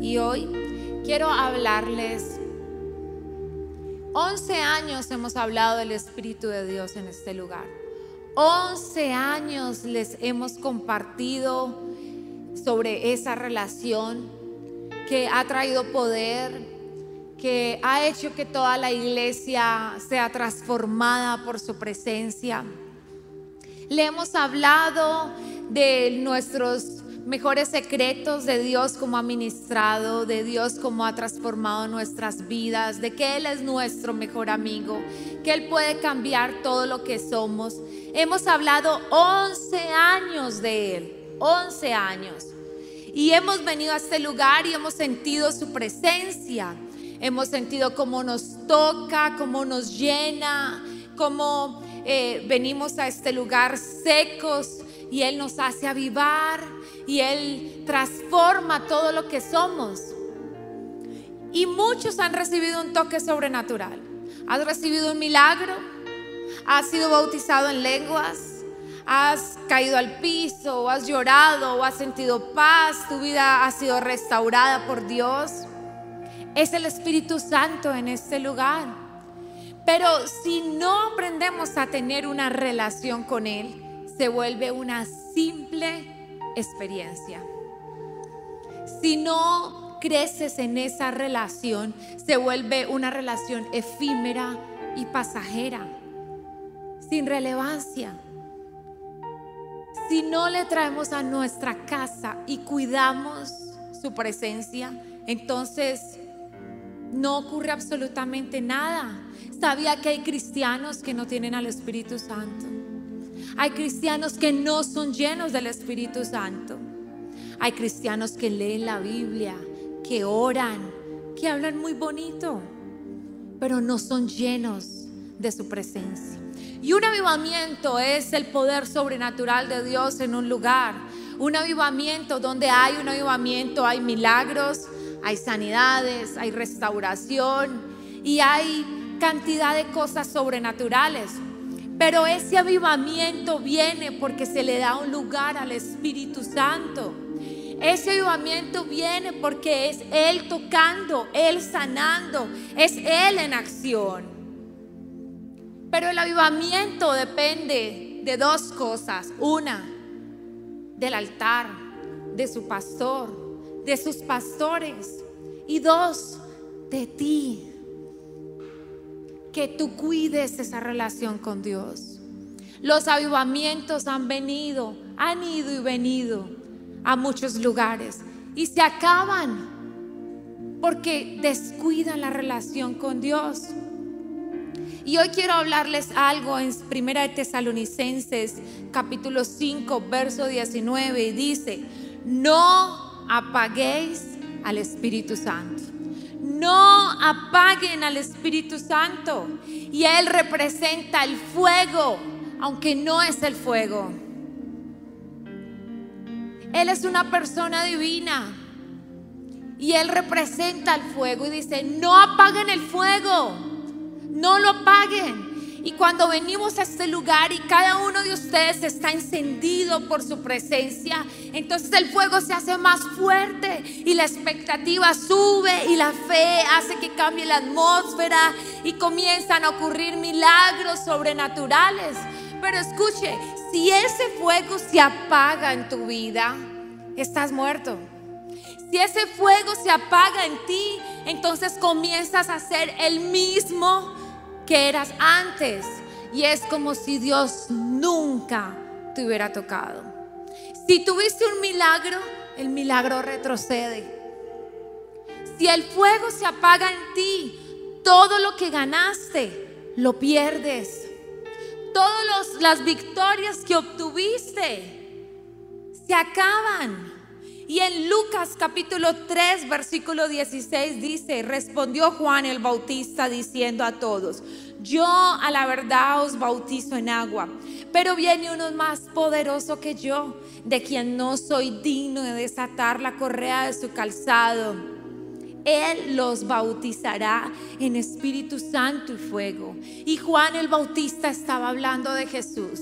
Y hoy quiero hablarles 11 años hemos hablado del Espíritu de Dios en este lugar. 11 años les hemos compartido sobre esa relación que ha traído poder, que ha hecho que toda la iglesia sea transformada por su presencia. Le hemos hablado de nuestros mejores secretos de Dios como ha ministrado, de Dios como ha transformado nuestras vidas, de que Él es nuestro mejor amigo, que Él puede cambiar todo lo que somos. Hemos hablado 11 años de Él, 11 años. Y hemos venido a este lugar y hemos sentido su presencia. Hemos sentido cómo nos toca, cómo nos llena, cómo eh, venimos a este lugar secos y Él nos hace avivar y Él transforma todo lo que somos. Y muchos han recibido un toque sobrenatural. Has recibido un milagro, has sido bautizado en lenguas, has caído al piso, o has llorado, o has sentido paz, tu vida ha sido restaurada por Dios. Es el Espíritu Santo en este lugar. Pero si no aprendemos a tener una relación con Él, se vuelve una simple experiencia. Si no creces en esa relación, se vuelve una relación efímera y pasajera, sin relevancia. Si no le traemos a nuestra casa y cuidamos su presencia, entonces no ocurre absolutamente nada. Sabía que hay cristianos que no tienen al Espíritu Santo. Hay cristianos que no son llenos del Espíritu Santo. Hay cristianos que leen la Biblia, que oran, que hablan muy bonito, pero no son llenos de su presencia. Y un avivamiento es el poder sobrenatural de Dios en un lugar. Un avivamiento, donde hay un avivamiento, hay milagros, hay sanidades, hay restauración y hay cantidad de cosas sobrenaturales. Pero ese avivamiento viene porque se le da un lugar al Espíritu Santo. Ese avivamiento viene porque es Él tocando, Él sanando, es Él en acción. Pero el avivamiento depende de dos cosas. Una, del altar, de su pastor, de sus pastores. Y dos, de ti que tú cuides esa relación con Dios. Los avivamientos han venido, han ido y venido a muchos lugares y se acaban porque descuidan la relación con Dios. Y hoy quiero hablarles algo en Primera de Tesalonicenses capítulo 5 verso 19 y dice, "No apaguéis al Espíritu Santo." No apaguen al Espíritu Santo. Y Él representa el fuego, aunque no es el fuego. Él es una persona divina. Y Él representa el fuego y dice, no apaguen el fuego, no lo apaguen. Y cuando venimos a este lugar y cada uno de ustedes está encendido por su presencia, entonces el fuego se hace más fuerte y la expectativa sube y la fe hace que cambie la atmósfera y comienzan a ocurrir milagros sobrenaturales. Pero escuche, si ese fuego se apaga en tu vida, estás muerto. Si ese fuego se apaga en ti, entonces comienzas a ser el mismo que eras antes. Y es como si Dios nunca te hubiera tocado. Si tuviste un milagro, el milagro retrocede. Si el fuego se apaga en ti, todo lo que ganaste lo pierdes. Todas las victorias que obtuviste se acaban. Y en Lucas capítulo 3, versículo 16 dice, respondió Juan el Bautista diciendo a todos, yo a la verdad os bautizo en agua, pero viene uno más poderoso que yo, de quien no soy digno de desatar la correa de su calzado. Él los bautizará en Espíritu Santo y fuego. Y Juan el Bautista estaba hablando de Jesús,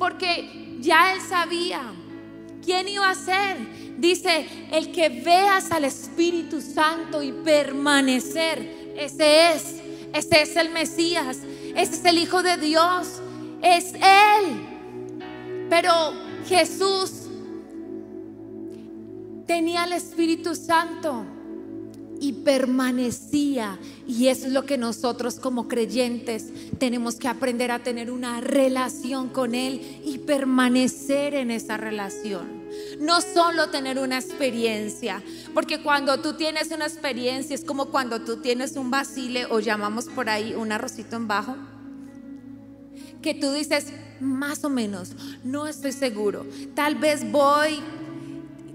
porque ya él sabía ¿Quién iba a ser? Dice, el que veas al Espíritu Santo y permanecer, ese es, ese es el Mesías, ese es el Hijo de Dios, es Él. Pero Jesús tenía el Espíritu Santo y permanecía. Y eso es lo que nosotros como creyentes tenemos que aprender a tener una relación con Él y permanecer en esa relación. No solo tener una experiencia, porque cuando tú tienes una experiencia es como cuando tú tienes un basile o llamamos por ahí un arrocito en bajo, que tú dices, más o menos, no estoy seguro, tal vez voy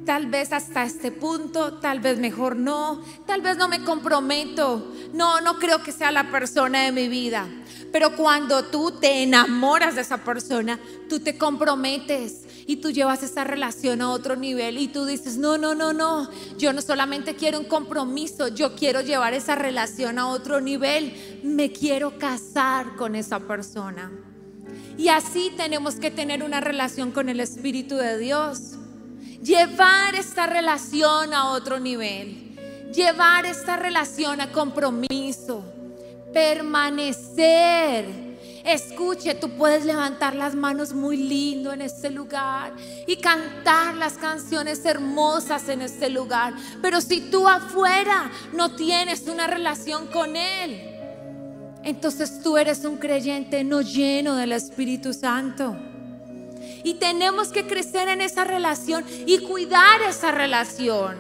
tal vez hasta este punto, tal vez mejor no, tal vez no me comprometo, no, no creo que sea la persona de mi vida. Pero cuando tú te enamoras de esa persona, tú te comprometes y tú llevas esa relación a otro nivel y tú dices, no, no, no, no, yo no solamente quiero un compromiso, yo quiero llevar esa relación a otro nivel, me quiero casar con esa persona. Y así tenemos que tener una relación con el Espíritu de Dios. Llevar esta relación a otro nivel. Llevar esta relación a compromiso. Permanecer Escuche, tú puedes levantar las manos muy lindo en este lugar y cantar las canciones hermosas en este lugar. Pero si tú afuera no tienes una relación con Él, entonces tú eres un creyente no lleno del Espíritu Santo. Y tenemos que crecer en esa relación y cuidar esa relación,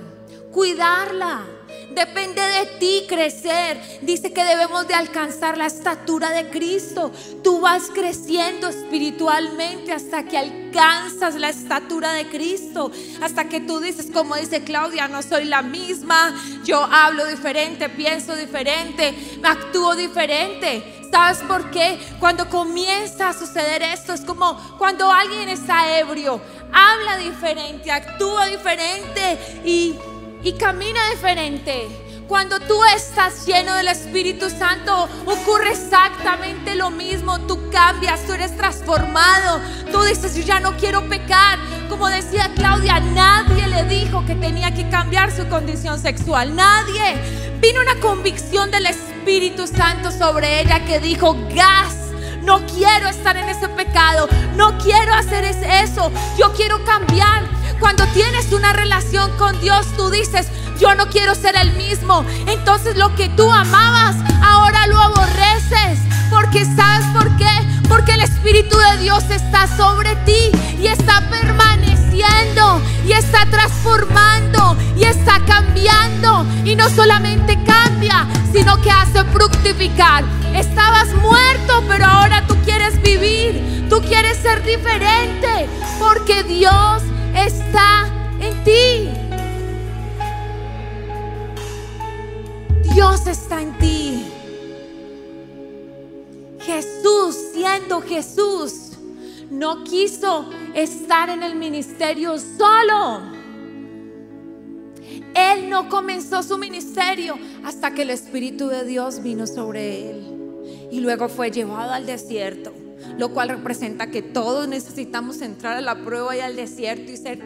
cuidarla. Depende de ti crecer. Dice que debemos de alcanzar la estatura de Cristo. Tú vas creciendo espiritualmente hasta que alcanzas la estatura de Cristo. Hasta que tú dices, como dice Claudia, no soy la misma. Yo hablo diferente, pienso diferente, actúo diferente. ¿Sabes por qué? Cuando comienza a suceder esto, es como cuando alguien está ebrio, habla diferente, actúa diferente y y camina diferente. Cuando tú estás lleno del Espíritu Santo, ocurre exactamente lo mismo. Tú cambias, tú eres transformado. Tú dices, yo ya no quiero pecar. Como decía Claudia, nadie le dijo que tenía que cambiar su condición sexual. Nadie. Vino una convicción del Espíritu Santo sobre ella que dijo, gas. No quiero estar en ese pecado. No quiero hacer eso. Yo quiero cambiar. Cuando tienes una relación con Dios, tú dices, yo no quiero ser el mismo. Entonces lo que tú amabas, ahora lo aborreces. Porque sabes por qué? Porque el Espíritu de Dios está sobre ti y está permaneciendo y está transformando y está cambiando. Y no solamente cambia, sino que hace fructificar. Estabas muerto, pero ahora tú quieres vivir. Tú quieres ser diferente porque Dios está en ti. Dios está en ti. Jesús, siendo Jesús, no quiso estar en el ministerio solo. Él no comenzó su ministerio hasta que el Espíritu de Dios vino sobre él. Y luego fue llevado al desierto lo cual representa que todos necesitamos entrar a la prueba y al desierto y ser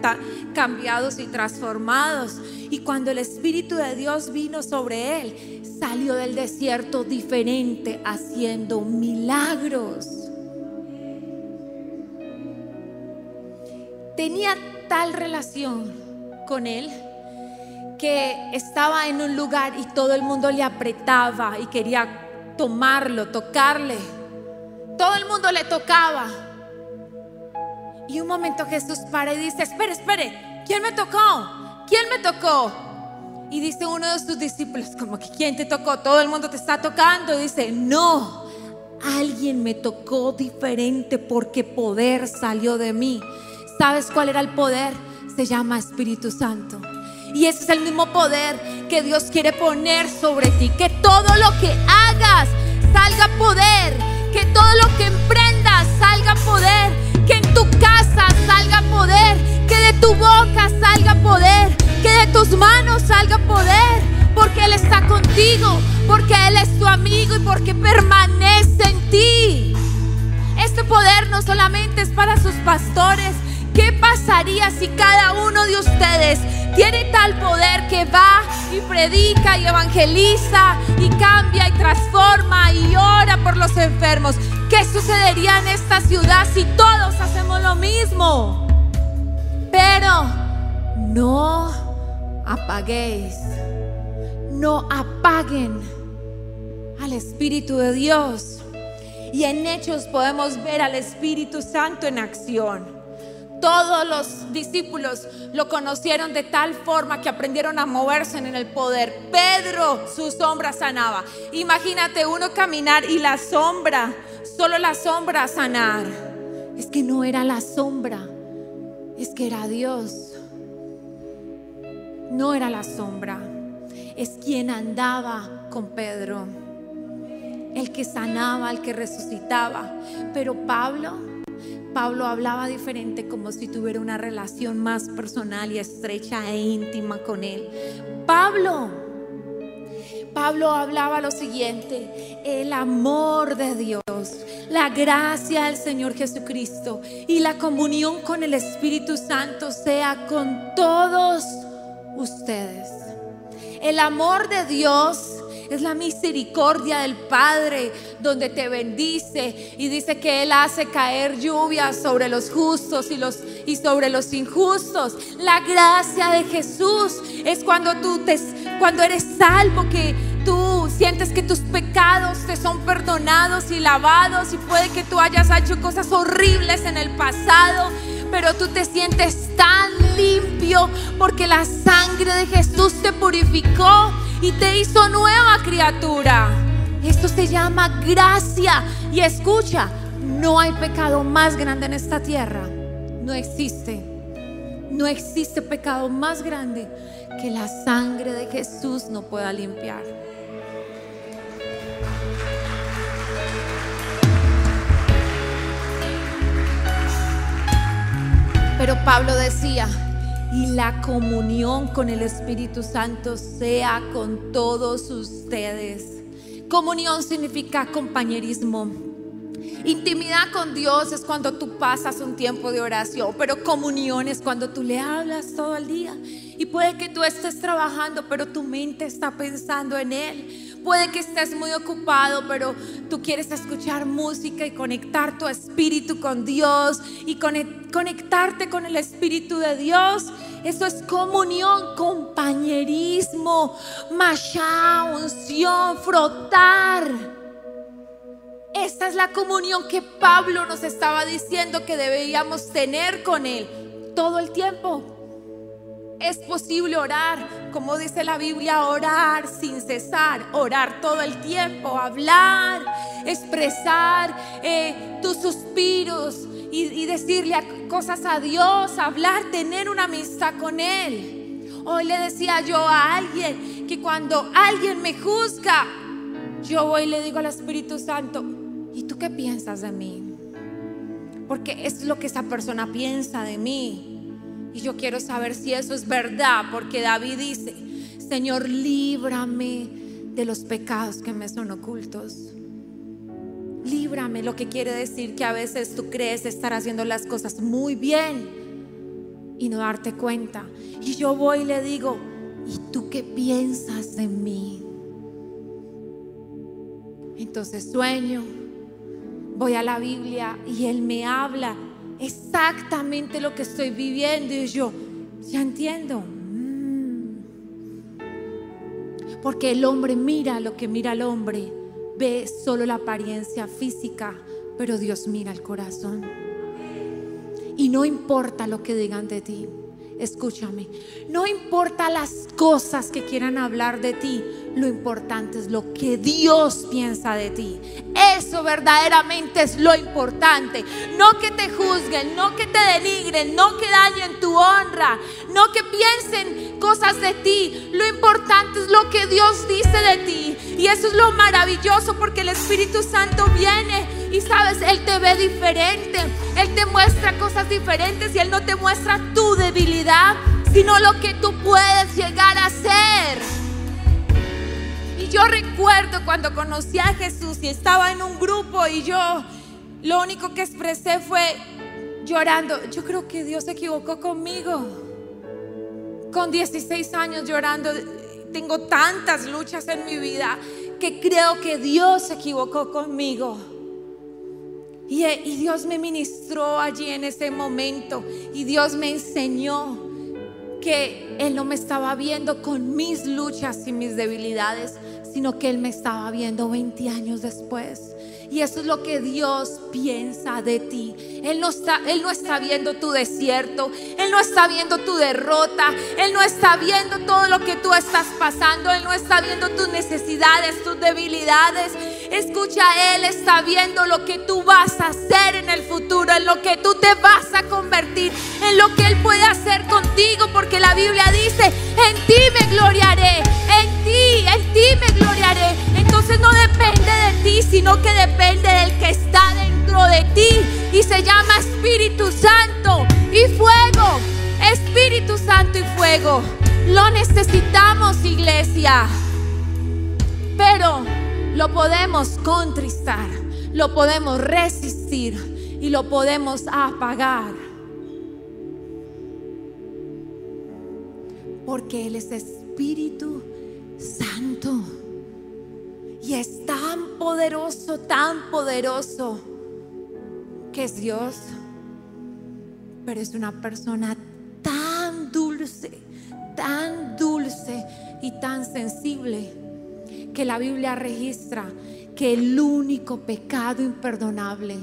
cambiados y transformados. Y cuando el Espíritu de Dios vino sobre él, salió del desierto diferente, haciendo milagros. Tenía tal relación con él que estaba en un lugar y todo el mundo le apretaba y quería tomarlo, tocarle. Todo el mundo le tocaba. Y un momento Jesús para y dice, espere, espere, ¿quién me tocó? ¿Quién me tocó? Y dice uno de sus discípulos, como que ¿quién te tocó? Todo el mundo te está tocando. Y dice, no, alguien me tocó diferente porque poder salió de mí. ¿Sabes cuál era el poder? Se llama Espíritu Santo. Y ese es el mismo poder que Dios quiere poner sobre ti. Que todo lo que hagas salga poder que todo lo que emprendas salga poder, que en tu casa salga poder, que de tu boca salga poder, que de tus manos salga poder, porque Él está contigo, porque Él es tu amigo y porque permanece en ti. Este poder no solamente es para sus pastores ¿Qué pasaría si cada uno de ustedes tiene tal poder que va y predica y evangeliza y cambia y transforma y ora por los enfermos? ¿Qué sucedería en esta ciudad si todos hacemos lo mismo? Pero no apaguéis, no apaguen al Espíritu de Dios. Y en Hechos podemos ver al Espíritu Santo en acción. Todos los discípulos lo conocieron de tal forma que aprendieron a moverse en el poder. Pedro, su sombra sanaba. Imagínate uno caminar y la sombra, solo la sombra sanar. Es que no era la sombra, es que era Dios. No era la sombra, es quien andaba con Pedro. El que sanaba, el que resucitaba. Pero Pablo Pablo hablaba diferente como si tuviera una relación más personal y estrecha e íntima con él. Pablo, Pablo hablaba lo siguiente, el amor de Dios, la gracia del Señor Jesucristo y la comunión con el Espíritu Santo sea con todos ustedes. El amor de Dios es la misericordia del Padre donde te bendice y dice que Él hace caer lluvia sobre los justos y, los, y sobre los injustos. La gracia de Jesús es cuando tú te, cuando eres salvo que tú sientes que tus pecados te son perdonados y lavados y puede que tú hayas hecho cosas horribles en el pasado, pero tú te sientes tan limpio porque la sangre de Jesús te purificó y te hizo nueva criatura. Esto se llama gracia. Y escucha, no hay pecado más grande en esta tierra. No existe. No existe pecado más grande que la sangre de Jesús no pueda limpiar. Pero Pablo decía, y la comunión con el Espíritu Santo sea con todos ustedes. Comunión significa compañerismo. Intimidad con Dios es cuando tú pasas un tiempo de oración, pero comunión es cuando tú le hablas todo el día. Y puede que tú estés trabajando, pero tu mente está pensando en Él. Puede que estés muy ocupado, pero tú quieres escuchar música y conectar tu espíritu con Dios y conectarte con el Espíritu de Dios. Eso es comunión, compañerismo, machá, unción, frotar. Esta es la comunión que Pablo nos estaba diciendo que deberíamos tener con Él todo el tiempo. Es posible orar, como dice la Biblia, orar sin cesar, orar todo el tiempo, hablar, expresar eh, tus suspiros y, decirle cosas a Dios, hablar, tener una amistad con Él. Hoy le decía yo a alguien que cuando alguien me juzga, yo voy y le digo al Espíritu Santo, ¿y tú qué piensas de mí? Porque es lo que esa persona piensa de mí. Y yo quiero saber si eso es verdad, porque David dice, Señor, líbrame de los pecados que me son ocultos. Líbrame, lo que quiere decir que a veces tú crees estar haciendo las cosas muy bien y no darte cuenta. Y yo voy y le digo, ¿y tú qué piensas de mí? Entonces sueño, voy a la Biblia y Él me habla exactamente lo que estoy viviendo y yo, ya entiendo. Mm. Porque el hombre mira lo que mira el hombre, ve solo la apariencia física, pero Dios mira el corazón. Y no importa lo que digan de ti, escúchame, no importa las cosas que quieran hablar de ti, lo importante es lo que Dios piensa de ti. Eso verdaderamente es lo importante. No que te juzguen, no que te denigren, no que dañen tu honra, no que piensen cosas de ti. Lo importante es lo que Dios dice de ti. Y eso es lo maravilloso porque el Espíritu Santo viene y sabes, Él te ve diferente. Él te muestra cosas diferentes y Él no te muestra tu debilidad, sino lo que tú puedes llegar a ser yo recuerdo cuando conocí a Jesús y estaba en un grupo y yo lo único que expresé fue, llorando. Yo creo que Dios se equivocó conmigo. Con 16 años llorando, tengo tantas luchas en mi vida que creo que Dios se equivocó conmigo. Y, Dios me ministró allí en ese momento y Dios me enseñó que Él no me estaba viendo con mis luchas y mis debilidades, sino que Él me estaba viendo 20 años después. Y eso es lo que Dios piensa de ti. Él no, está, él no está viendo tu desierto. Él no está viendo tu derrota. Él no está viendo todo lo que tú estás pasando. Él no está viendo tus necesidades, tus debilidades. Escucha, Él está viendo lo que tú vas a hacer en el futuro, en lo que tú te vas a convertir, en lo que Él puede hacer contigo. Porque la Biblia dice, en ti me gloriaré. En ti, en ti me gloriaré. Entonces no depende de ti, sino que depende del que está dentro de ti. Y se llama Espíritu Santo y fuego. Espíritu Santo y fuego. Lo necesitamos, iglesia. Pero lo podemos contristar, lo podemos resistir y lo podemos apagar. Porque Él es Espíritu Santo. Y es tan poderoso, tan poderoso, que es Dios. Pero es una persona tan dulce, tan dulce y tan sensible que la Biblia registra que el único pecado imperdonable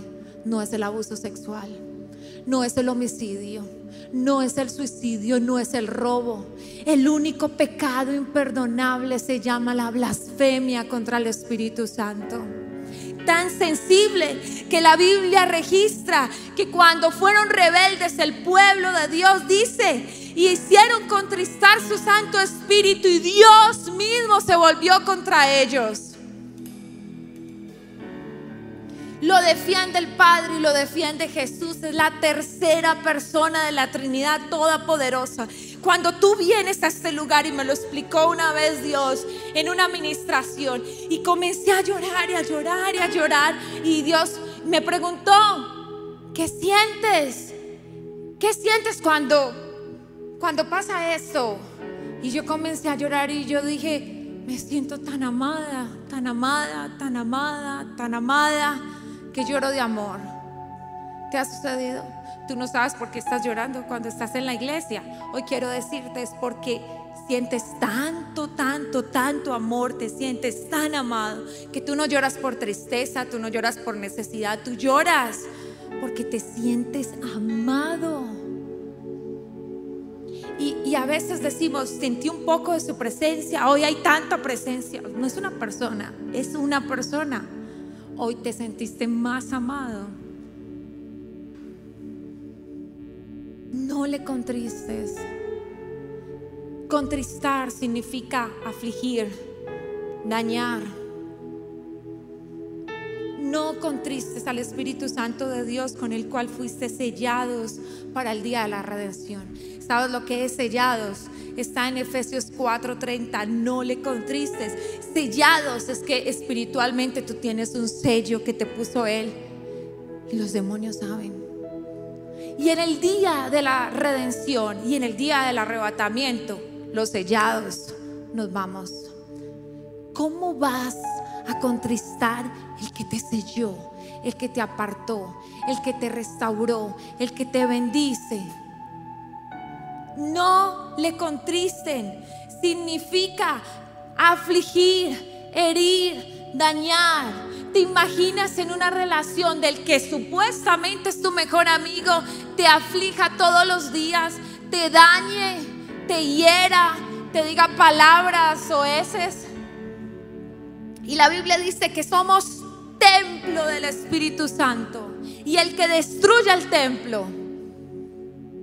no es el abuso sexual, no es el homicidio, no es el suicidio, no es el robo. El único pecado imperdonable se llama la blasfemia contra el Espíritu Santo. Tan sensible que la Biblia registra que cuando fueron rebeldes el pueblo de Dios dice, y hicieron contristar su Santo Espíritu y Dios mismo se volvió contra ellos. Lo defiende el Padre y lo defiende Jesús. Es la tercera persona de la Trinidad Todopoderosa. Cuando tú vienes a este lugar y me lo explicó una vez Dios en una administración y comencé a llorar y a llorar y a llorar y Dios me preguntó, ¿qué sientes? ¿Qué sientes cuando cuando pasa eso? Y yo comencé a llorar y yo dije, me siento tan amada, tan amada, tan amada, tan amada que lloro de amor. ¿Te ha sucedido? Tú no sabes por qué estás llorando cuando estás en la iglesia. Hoy quiero decirte es porque sientes tanto, tanto, tanto amor, te sientes tan amado, que tú no lloras por tristeza, tú no lloras por necesidad, tú lloras porque te sientes amado. Y, y, a veces decimos, sentí un poco de su presencia, hoy hay tanta presencia. No es una persona, es una persona hoy te sentiste más amado. No le contristes. Contristar significa afligir, dañar. No contristes al Espíritu Santo de Dios con el cual fuiste sellados para el día de la redención. ¿Sabes lo que es sellados? Está en Efesios 4:30. No le contristes. Sellados es que espiritualmente tú tienes un sello que te puso Él. Y los demonios saben. Y en el día de la redención y en el día del arrebatamiento, los sellados nos vamos. ¿Cómo vas a contristar el que te selló, el que te apartó, el que te restauró, el que te bendice? No le contristen. Significa afligir, herir, dañar. ¿Te imaginas en una relación del que supuestamente es tu mejor amigo, te aflija todos los días, te dañe, te hiera, te diga palabras o eses? Y la Biblia dice que somos templo del Espíritu Santo. Y el que destruya el templo,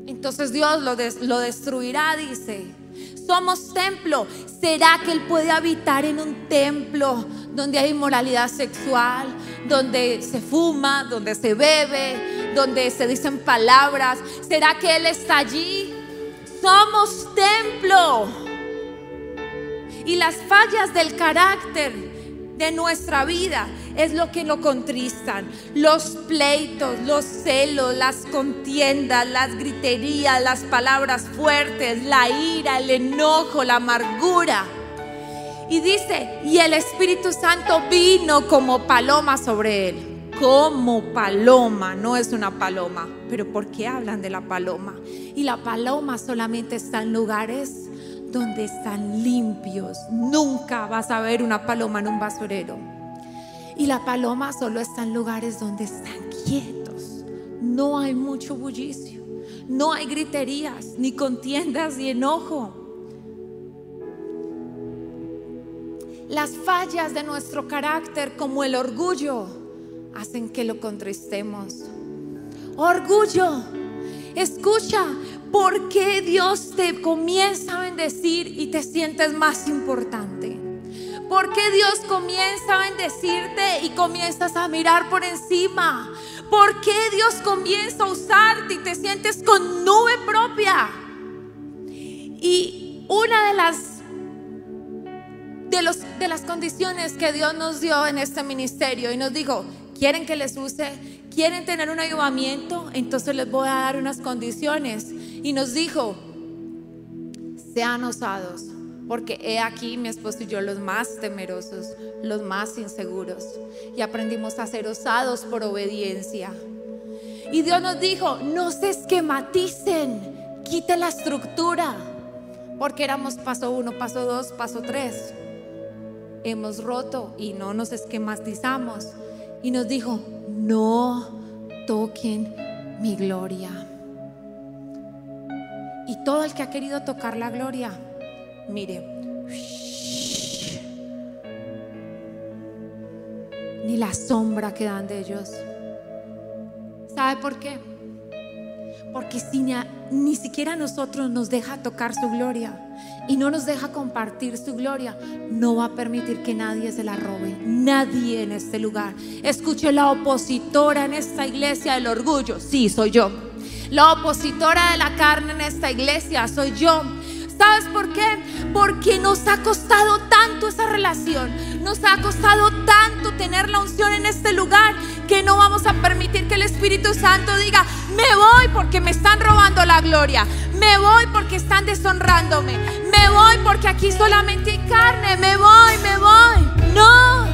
entonces Dios lo, lo destruirá, dice. Somos templo. ¿Será que Él puede habitar en un templo donde hay inmoralidad sexual, donde se fuma, donde se bebe, donde se dicen palabras? ¿Será que Él está allí? Somos templo. Y las fallas del carácter de nuestra vida es lo que lo contristan. Los pleitos, los celos, las contiendas, las griterías, las palabras fuertes, la ira, el enojo, la amargura. Y dice, y el Espíritu Santo vino como paloma sobre él. Como paloma, no es una paloma. Pero ¿por qué hablan de la paloma? Y la paloma solamente está en lugares donde están limpios. Nunca vas a ver una paloma en un basurero. Y la paloma solo está en lugares donde están quietos. No hay mucho bullicio. No hay griterías, ni contiendas, ni enojo. Las fallas de nuestro carácter, como el orgullo, hacen que lo contristemos. Orgullo. Escucha, ¿por qué Dios te comienza a bendecir y te sientes más importante? ¿Por qué Dios comienza a bendecirte y comienzas a mirar por encima? ¿Por qué Dios comienza a usarte y te sientes con nube propia? Y una de las de, los, de las condiciones que Dios nos dio en este ministerio y nos dijo, ¿quieren que les use? ¿Quieren tener un ayudamiento? Entonces les voy a dar unas condiciones. Y nos dijo, sean osados, porque he aquí mi esposo y yo los más temerosos, los más inseguros. Y aprendimos a ser osados por obediencia. Y Dios nos dijo, no se esquematicen, quite la estructura, porque éramos paso uno, paso dos, paso tres hemos roto y no nos esquematizamos. Y nos dijo, no toquen mi gloria. Y todo el que ha querido tocar la gloria, mire, ni la sombra que dan de ellos. ¿Sabe por qué? Porque si ni, ni siquiera nosotros nos deja tocar su gloria, y no nos deja compartir su gloria, no va a permitir que nadie se la robe. Nadie en este lugar. Escuche la opositora en esta iglesia del orgullo. Sí, soy yo. La opositora de la carne en esta iglesia soy yo. ¿Sabes por qué? Porque nos ha costado tanto esa relación. Nos ha costado tanto tener la unción en este lugar que no vamos a permitir que el Espíritu Santo diga, me voy porque me están robando la gloria. Me voy porque están deshonrándome. Me voy porque aquí solamente hay carne. Me voy, me voy. No,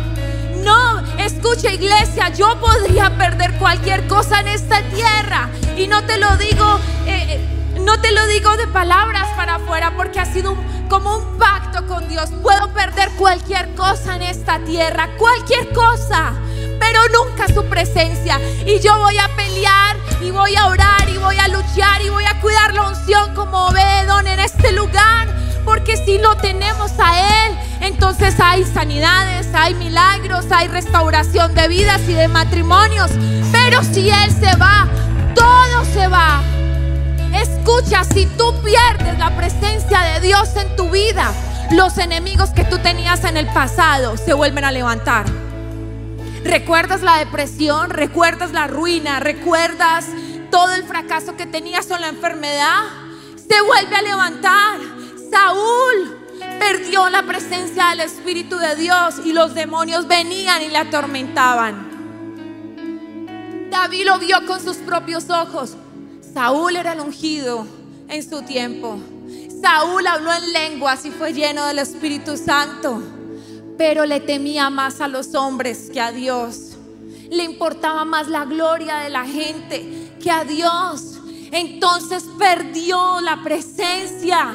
no. Escucha iglesia, yo podría perder cualquier cosa en esta tierra. Y no te lo digo... Eh, no te lo digo de palabras para afuera porque ha sido como un pacto con Dios. Puedo perder cualquier cosa en esta tierra, cualquier cosa, pero nunca su presencia. Y yo voy a pelear y voy a orar y voy a luchar y voy a cuidar la unción como Obedón en este lugar. Porque si lo tenemos a Él, entonces hay sanidades, hay milagros, hay restauración de vidas y de matrimonios. Pero si Él se va, todo se va. Escucha, si tú pierdes la presencia de Dios en tu vida, los enemigos que tú tenías en el pasado se vuelven a levantar. ¿Recuerdas la depresión? ¿Recuerdas la ruina? ¿Recuerdas todo el fracaso que tenías con la enfermedad? Se vuelve a levantar. Saúl perdió la presencia del Espíritu de Dios y los demonios venían y le atormentaban. David lo vio con sus propios ojos. Saúl era el ungido en su tiempo. Saúl habló en lenguas y fue lleno del Espíritu Santo, pero le temía más a los hombres que a Dios. Le importaba más la gloria de la gente que a Dios. Entonces perdió la presencia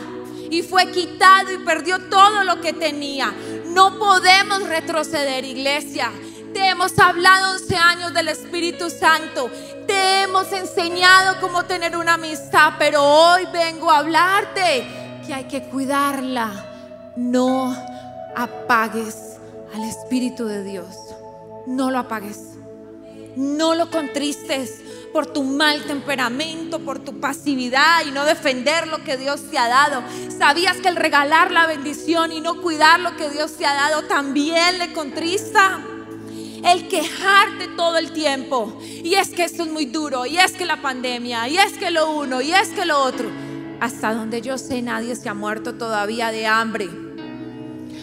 y fue quitado y perdió todo lo que tenía. No podemos retroceder, iglesia. Te hemos hablado 11 años del Espíritu Santo. Te hemos enseñado cómo tener una amistad, pero hoy vengo a hablarte que hay que cuidarla. No apagues al Espíritu de Dios. No lo apagues. No lo contristes por tu mal temperamento, por tu pasividad y no defender lo que Dios te ha dado. ¿Sabías que el regalar la bendición y no cuidar lo que Dios te ha dado también le contrista? el quejarte todo el tiempo. Y es que esto es muy duro, y es que la pandemia, y es que lo uno, y es que lo otro. Hasta donde yo sé, nadie se ha muerto todavía de hambre.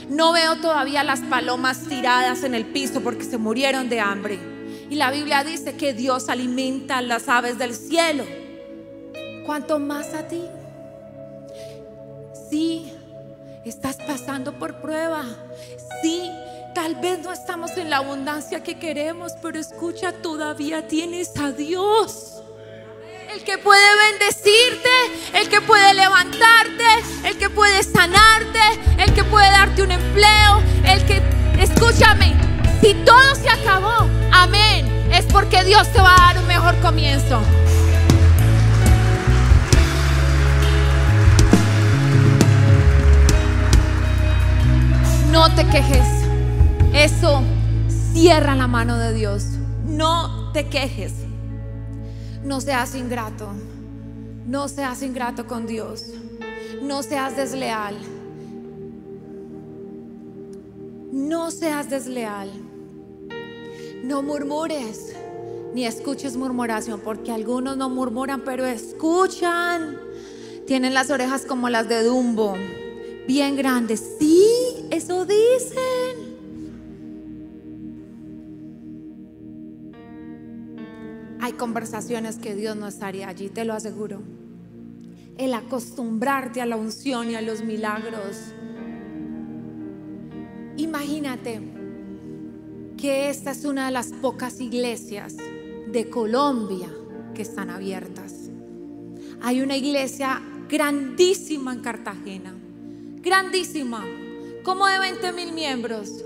No veo todavía las palomas tiradas en el piso porque se murieron de hambre. Y la Biblia dice que Dios alimenta las aves del cielo. ¿Cuánto más a ti? Sí, estás pasando por prueba. Sí, tal vez no estamos en la abundancia que queremos, pero escucha, todavía tienes a Dios el que puede bendecirte, el que puede levantarte, el que puede sanarte, el que puede darte un empleo, el que, escúchame, si todo se acabó, amén, es porque Dios te va a dar un mejor comienzo. No te quejes. Eso cierra la mano de Dios. No te quejes. No seas ingrato. No seas ingrato con Dios. No seas desleal. No seas desleal. No murmures ni escuches murmuración, porque algunos no murmuran, pero escuchan. Tienen las orejas como las de Dumbo, bien grandes. Sí, eso dicen. hay conversaciones que Dios no estaría allí, te lo aseguro. El acostumbrarte a la unción y a los milagros. Imagínate que esta es una de las pocas iglesias de Colombia que están abiertas. Hay una iglesia grandísima en Cartagena, grandísima, como de 20 mil miembros,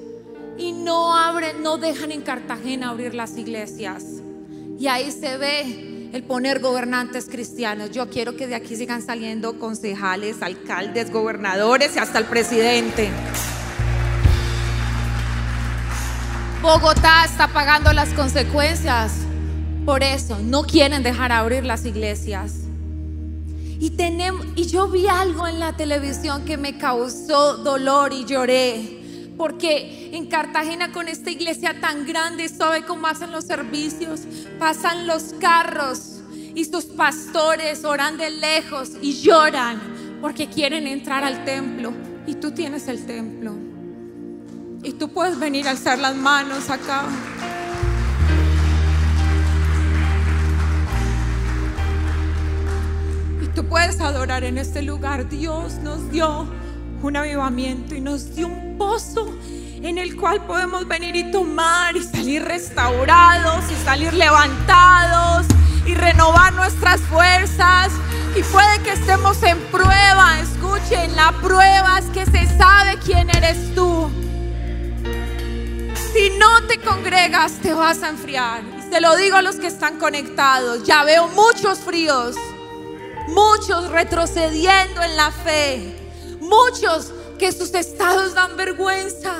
y no abren, no dejan en Cartagena abrir las iglesias. Y ahí se ve el poner gobernantes cristianos. Yo quiero que de aquí sigan saliendo concejales, alcaldes, gobernadores y hasta el presidente. Bogotá está pagando las consecuencias. Por eso no quieren dejar abrir las iglesias. Y, tenemos, y yo vi algo en la televisión que me causó dolor y lloré. Porque en Cartagena con esta iglesia tan grande, ¿sabe cómo hacen los servicios? Pasan los carros y sus pastores oran de lejos y lloran porque quieren entrar al templo. Y tú tienes el templo. Y tú puedes venir a alzar las manos acá. Y tú puedes adorar en este lugar. Dios nos dio un avivamiento y nos dio un pozo en el cual podemos venir y tomar y salir restaurados y salir levantados y renovar nuestras fuerzas. Y puede que estemos en prueba, escuchen, la prueba es que se sabe quién eres tú. Si no te congregas, te vas a enfriar. Se lo digo a los que están conectados, ya veo muchos fríos, muchos retrocediendo en la fe Muchos que sus estados dan vergüenza.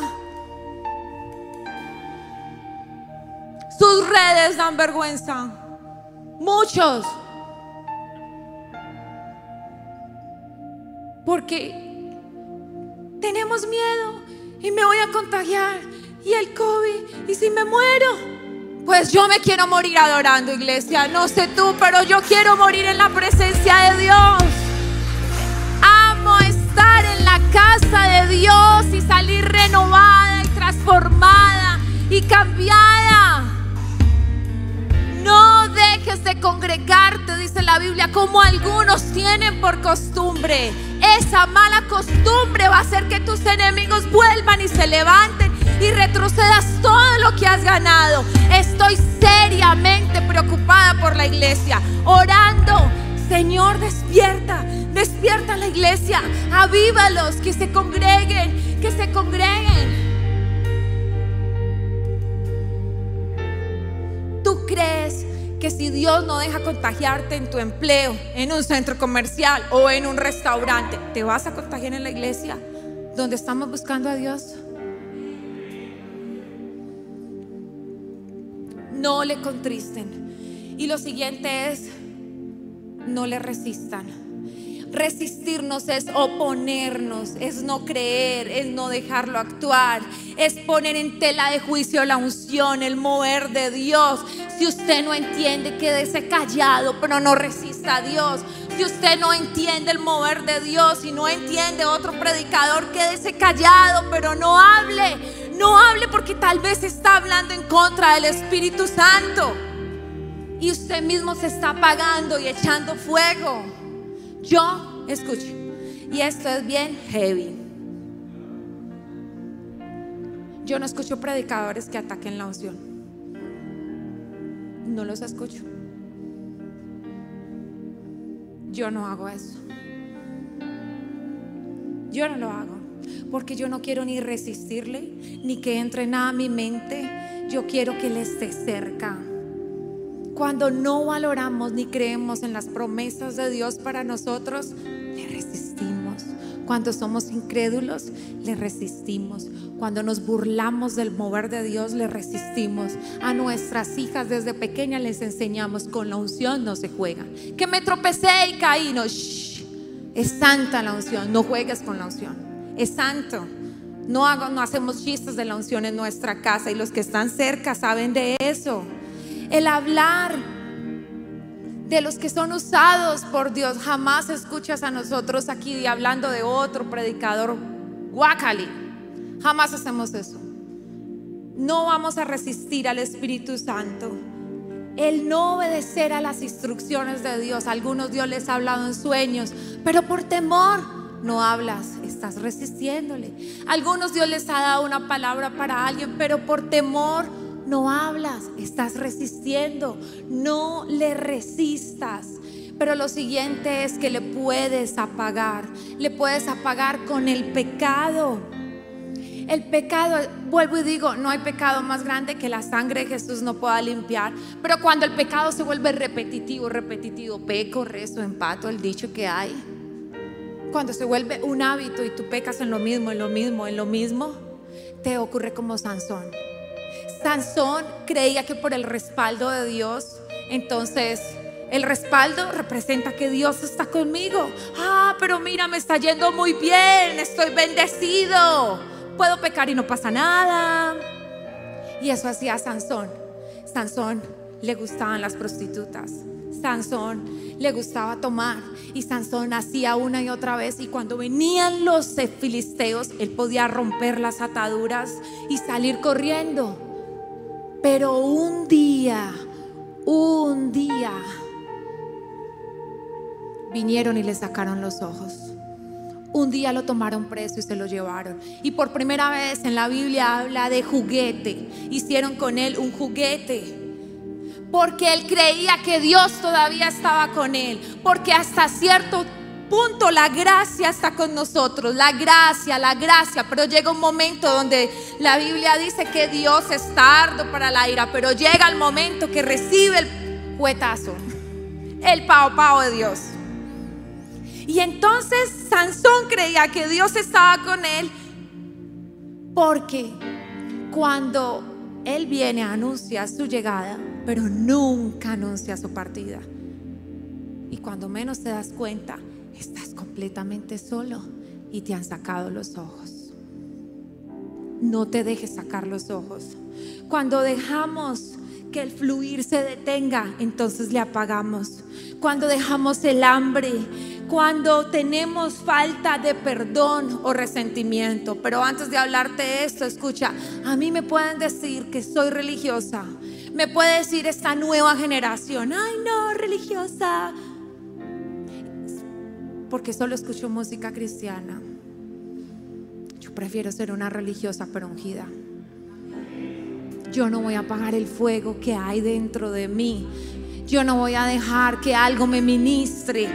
Sus redes dan vergüenza. Muchos. Porque tenemos miedo y me voy a contagiar y el COVID y si me muero. Pues yo me quiero morir adorando iglesia. No sé tú, pero yo quiero morir en la presencia de Dios en la casa de Dios y salir renovada y transformada y cambiada. No dejes de congregarte, dice la Biblia, como algunos tienen por costumbre. Esa mala costumbre va a hacer que tus enemigos vuelvan y se levanten y retrocedas todo lo que has ganado. Estoy seriamente preocupada por la iglesia, orando Señor, despierta, despierta la iglesia, avívalos, que se congreguen, que se congreguen. ¿Tú crees que si Dios no deja contagiarte en tu empleo, en un centro comercial o en un restaurante, te vas a contagiar en la iglesia donde estamos buscando a Dios? No le contristen. Y lo siguiente es no le resistan. Resistirnos es oponernos, es no creer, es no dejarlo actuar, es poner en tela de juicio la unción, el mover de Dios. Si usted no entiende, quédese callado, pero no resista a Dios, Si usted no entiende el mover de Dios y no entiende otro predicador, quédese callado, pero no hable. No hable porque tal vez está hablando en contra del Espíritu Santo. Y usted mismo se está apagando y echando fuego. Yo, escucho, y esto es bien heavy. Yo no escucho predicadores que ataquen la unción. No los escucho. Yo no hago eso. Yo no lo hago. Porque yo no quiero ni resistirle, ni que entre nada a mi mente. Yo quiero que Él esté cerca. Cuando no valoramos ni creemos en las promesas de Dios para nosotros, le resistimos. Cuando somos incrédulos, le resistimos. Cuando nos burlamos del mover de Dios, le resistimos. A nuestras hijas desde pequeñas les enseñamos, con la unción no se juega. Que me tropecé y caí, no, es santa la unción, no juegues con la unción. Es santo. No, hago, no hacemos chistes de la unción en nuestra casa y los que están cerca saben de eso. El hablar de los que son usados por Dios. Jamás escuchas a nosotros aquí hablando de otro predicador guacali. Jamás hacemos eso. No vamos a resistir al Espíritu Santo. El no obedecer a las instrucciones de Dios. Algunos Dios les ha hablado en sueños, pero por temor no hablas, estás resistiéndole. Algunos Dios les ha dado una palabra para alguien, pero por temor no hablas, estás resistiendo, no le resistas. Pero lo siguiente es que le puedes apagar, le puedes apagar con el pecado. El pecado, vuelvo y digo, no hay pecado más grande que la sangre de Jesús no pueda limpiar. Pero cuando el pecado se vuelve repetitivo, repetitivo, peco, rezo, empato, el dicho que hay. Cuando se vuelve un hábito y tú pecas en lo mismo, en lo mismo, en lo mismo, te ocurre como Sansón. Sansón creía que por el respaldo de Dios, entonces el respaldo representa que Dios está conmigo. Ah, pero mira, me está yendo muy bien, estoy bendecido. Puedo pecar y no pasa nada. Y eso hacía Sansón. Sansón le gustaban las prostitutas. Sansón le gustaba tomar y Sansón hacía una y otra vez y cuando venían los filisteos él podía romper las ataduras y salir corriendo. Pero un día, un día, vinieron y le sacaron los ojos. Un día lo tomaron preso y se lo llevaron. Y por primera vez en la Biblia habla de juguete. Hicieron con él un juguete. Porque él creía que Dios todavía estaba con él. Porque hasta cierto punto la gracia está con nosotros. La gracia, la gracia. Pero llega un momento donde la Biblia dice que Dios es tardo para la ira. Pero llega el momento que recibe el cuetazo. El pao pao de Dios. Y entonces Sansón creía que Dios estaba con él porque cuando él viene anuncia su llegada, pero nunca anuncia su partida. Y cuando menos te das cuenta, estás completamente solo y te han sacado los ojos. No te dejes sacar los ojos. Cuando dejamos que el fluir se detenga, entonces le apagamos. Cuando dejamos el hambre, cuando tenemos falta de perdón o resentimiento. Pero antes de hablarte esto, escucha, a mí me pueden decir que soy religiosa. Me puede decir esta nueva generación, ay no, religiosa. Porque solo escucho música cristiana. Yo prefiero ser una religiosa pero ungida. Yo no voy a apagar el fuego que hay dentro de mí. Yo no voy a dejar que algo me ministre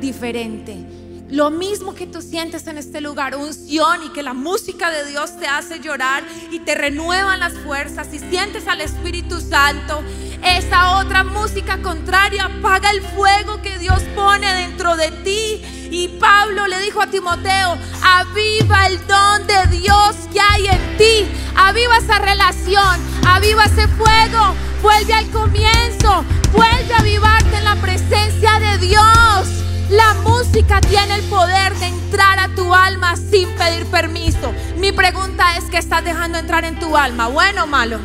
diferente. Lo mismo que tú sientes en este lugar, unción y que la música de Dios te hace llorar y te renueva las fuerzas y sientes al Espíritu Santo, esa otra música contraria apaga el fuego que Dios pone dentro de ti. Y Pablo le dijo a Timoteo, aviva el don de Dios que hay en ti, aviva esa relación, aviva ese fuego, vuelve al comienzo, vuelve a avivarte en la presencia de Dios. La música tiene el poder de entrar a tu alma sin pedir permiso. Mi pregunta es, ¿qué estás dejando entrar en tu alma? ¿Bueno o malo?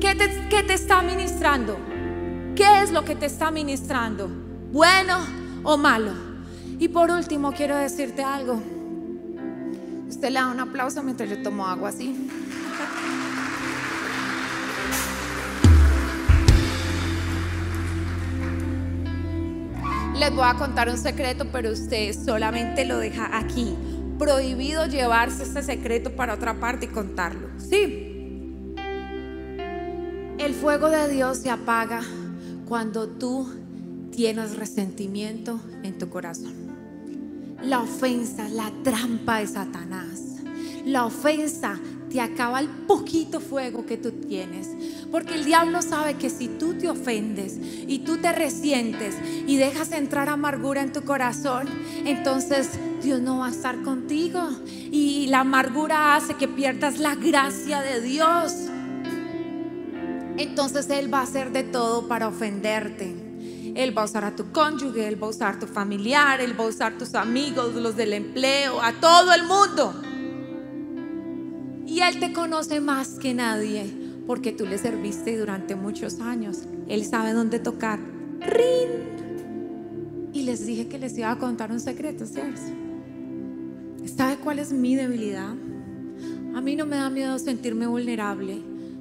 ¿Qué te, qué te está ministrando? ¿Qué es lo que te está ministrando? ¿Bueno o malo. Y por último, quiero decirte algo. Usted le da un aplauso mientras yo tomo agua así. Les voy a contar un secreto, pero usted solamente lo deja aquí. Prohibido llevarse este secreto para otra parte y contarlo. Sí. El fuego de Dios se apaga cuando tú tienes resentimiento en tu corazón. La ofensa, la trampa de Satanás. La ofensa te acaba el poquito fuego que tú tienes. Porque el diablo sabe que si tú te ofendes y tú te resientes y dejas entrar amargura en tu corazón, entonces Dios no va a estar contigo. Y la amargura hace que pierdas la gracia de Dios. Entonces Él va a hacer de todo para ofenderte. Él va a usar a tu cónyuge, Él va a usar a tu familiar, Él va a usar a tus amigos, los del empleo, a todo el mundo. Y Él te conoce más que nadie porque tú le serviste durante muchos años. Él sabe dónde tocar. ¡Rin! Y les dije que les iba a contar un secreto, ¿cierto? ¿Sabe cuál es mi debilidad? A mí no me da miedo sentirme vulnerable.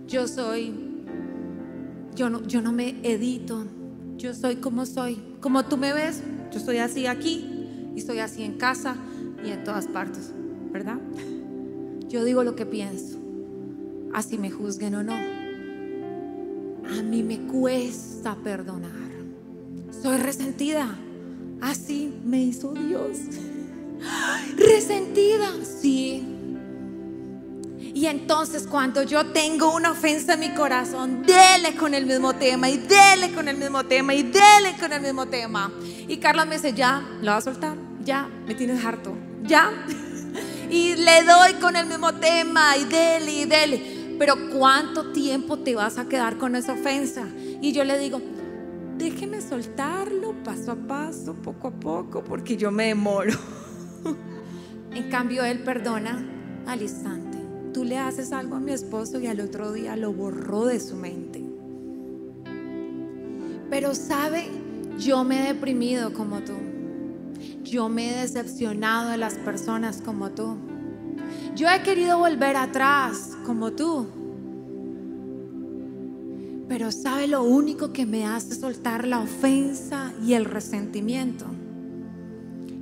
Yo soy, yo no, yo no me edito. Yo soy como soy. Como tú me ves, yo soy así aquí y soy así en casa y en todas partes, ¿verdad? Yo digo lo que pienso, así me juzguen o no. A mí me cuesta perdonar. Soy resentida. Así me hizo Dios. Resentida, sí. Y entonces cuando yo tengo una ofensa en mi corazón, dele con el mismo tema y dele con el mismo tema y dele con el mismo tema. Y Carla me dice, ya, lo va a soltar, ya, me tienes harto, ya. Y le doy con el mismo tema y dele y dele. Pero ¿cuánto tiempo te vas a quedar con esa ofensa? Y yo le digo, déjeme soltarlo paso a paso, poco a poco, porque yo me demoro. en cambio, él perdona al instante. Tú le haces algo a mi esposo y al otro día lo borró de su mente. Pero sabe, yo me he deprimido como tú. Yo me he decepcionado de las personas como tú. Yo he querido volver atrás como tú. Pero sabe lo único que me hace soltar la ofensa y el resentimiento.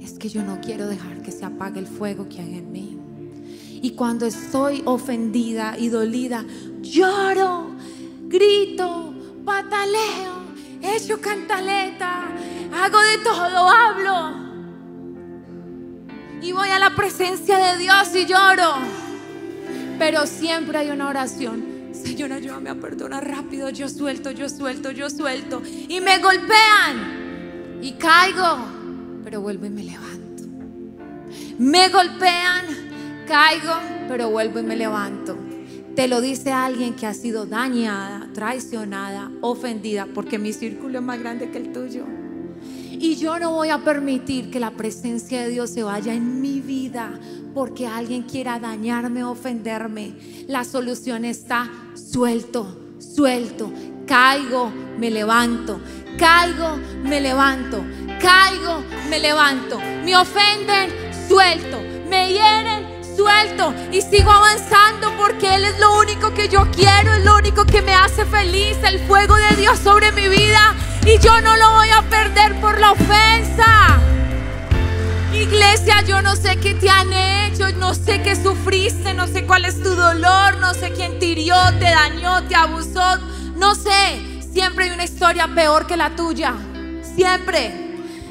Es que yo no quiero dejar que se apague el fuego que hay en mí. Y cuando estoy ofendida y dolida, lloro, grito, pataleo, echo cantaleta, hago de todo, hablo y voy a la presencia de Dios y lloro. Pero siempre hay una oración. Señor, ayúdame a perdonar rápido. Yo suelto, yo suelto, yo suelto. Y me golpean. Y caigo. Pero vuelvo y me levanto. Me golpean. Caigo. Pero vuelvo y me levanto. Te lo dice alguien que ha sido dañada, traicionada, ofendida. Porque mi círculo es más grande que el tuyo. Y yo no voy a permitir que la presencia de Dios se vaya en mi vida porque alguien quiera dañarme ofenderme. La solución está suelto, suelto. Caigo, me levanto. Caigo, me levanto. Caigo, me levanto. Me ofenden, suelto. Me hieren, suelto. Y sigo avanzando porque Él es lo único que yo quiero, es lo único que me hace feliz. El fuego de Dios sobre mi vida y yo no lo voy a perder por la ofensa. Iglesia, yo no sé qué te han hecho, no sé qué sufriste, no sé cuál es tu dolor, no sé quién te te dañó, te abusó, no sé. Siempre hay una historia peor que la tuya. Siempre.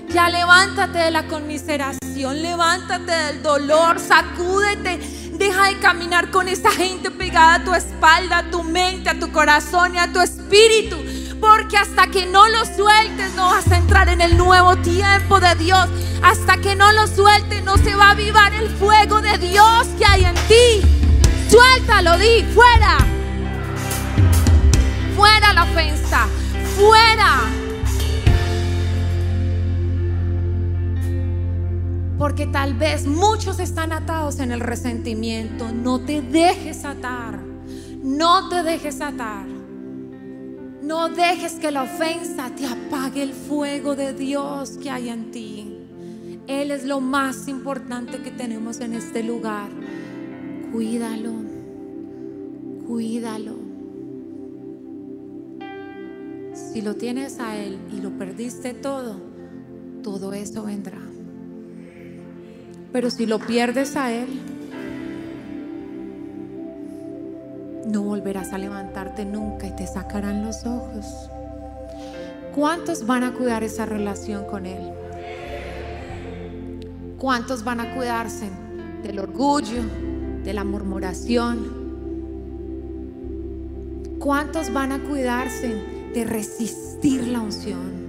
Ya levántate de la conmiseración, levántate del dolor, sacúdete. Deja de caminar con esa gente pegada a tu espalda, a tu mente, a tu corazón y a tu espíritu. Porque hasta que no lo sueltes no vas a entrar en el nuevo tiempo de Dios. Hasta que no lo sueltes no se va a avivar el fuego de Dios que hay en ti. Suéltalo, di, fuera. Fuera la ofensa. Fuera. Porque tal vez muchos están atados en el resentimiento. No te dejes atar. No te dejes atar. No dejes que la ofensa te apague el fuego de Dios que hay en ti. Él es lo más importante que tenemos en este lugar. Cuídalo, cuídalo. Si lo tienes a Él y lo perdiste todo, todo eso vendrá. Pero si lo pierdes a Él, no volverás a levantarte nunca y te sacarán los ojos. ¿Cuántos van a cuidar esa relación con Él? ¿Cuántos van a cuidarse del orgullo, de la murmuración? ¿Cuántos van a cuidarse de resistir la unción?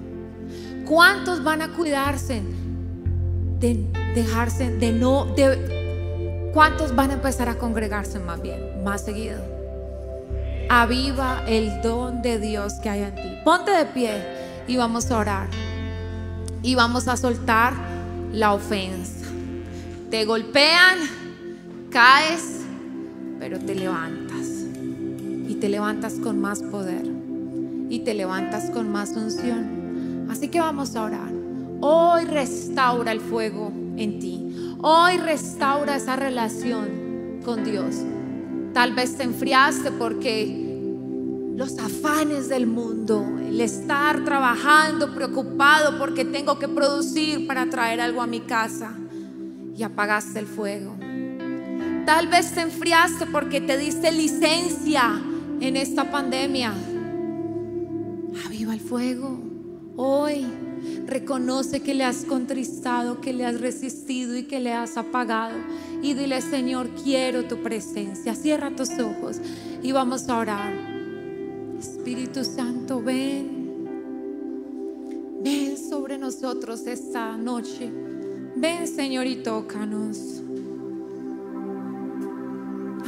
¿Cuántos van a cuidarse de dejarse, de no, ¿cuántos van a empezar a congregarse más bien, más seguido? Aviva el don de Dios que hay en ti. Ponte de pie y vamos a orar. Y vamos a soltar la ofensa. Te golpean, caes, pero te levantas. Y te levantas con más poder. Y te levantas con más unción. Así que vamos a orar. Hoy restaura el fuego en ti. Hoy restaura esa relación con Dios. Tal vez te enfriaste porque los afanes del mundo, el estar trabajando, preocupado porque tengo que producir para traer algo a mi casa y apagaste el fuego. Tal vez te enfriaste porque te diste licencia en esta pandemia. Aviva el fuego hoy. Reconoce que le has contristado, que le has resistido y que le has apagado. Y dile, Señor, quiero tu presencia. Cierra tus ojos y vamos a orar. Espíritu Santo, ven. Ven sobre nosotros esta noche. Ven, Señor, y tócanos.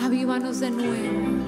Avívanos de nuevo.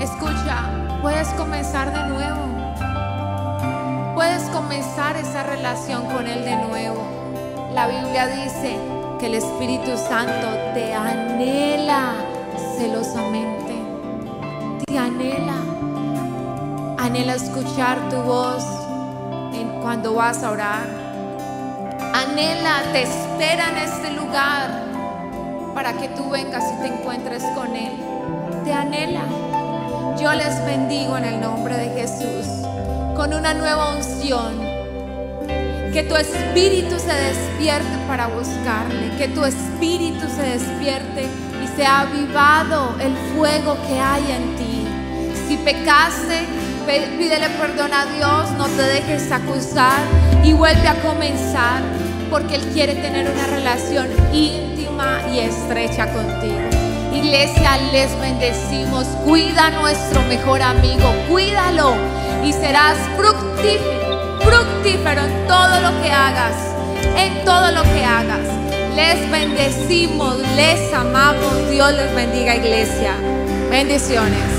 Escucha, puedes comenzar de nuevo. Puedes comenzar esa relación con Él de nuevo. La Biblia dice que el Espíritu Santo te anhela celosamente. Te anhela. Anhela escuchar tu voz cuando vas a orar. Anhela, te espera en este lugar para que tú vengas y te encuentres con Él. Te anhela. Yo les bendigo en el nombre de Jesús con una nueva unción. Que tu espíritu se despierte para buscarle. Que tu espíritu se despierte y sea avivado el fuego que hay en ti. Si pecaste, pídele perdón a Dios. No te dejes acusar y vuelve a comenzar. Porque Él quiere tener una relación íntima y estrecha contigo. Iglesia, les bendecimos. Cuida a nuestro mejor amigo. Cuídalo y serás fructífero, fructífero en todo lo que hagas, en todo lo que hagas. Les bendecimos, les amamos. Dios les bendiga, iglesia. Bendiciones.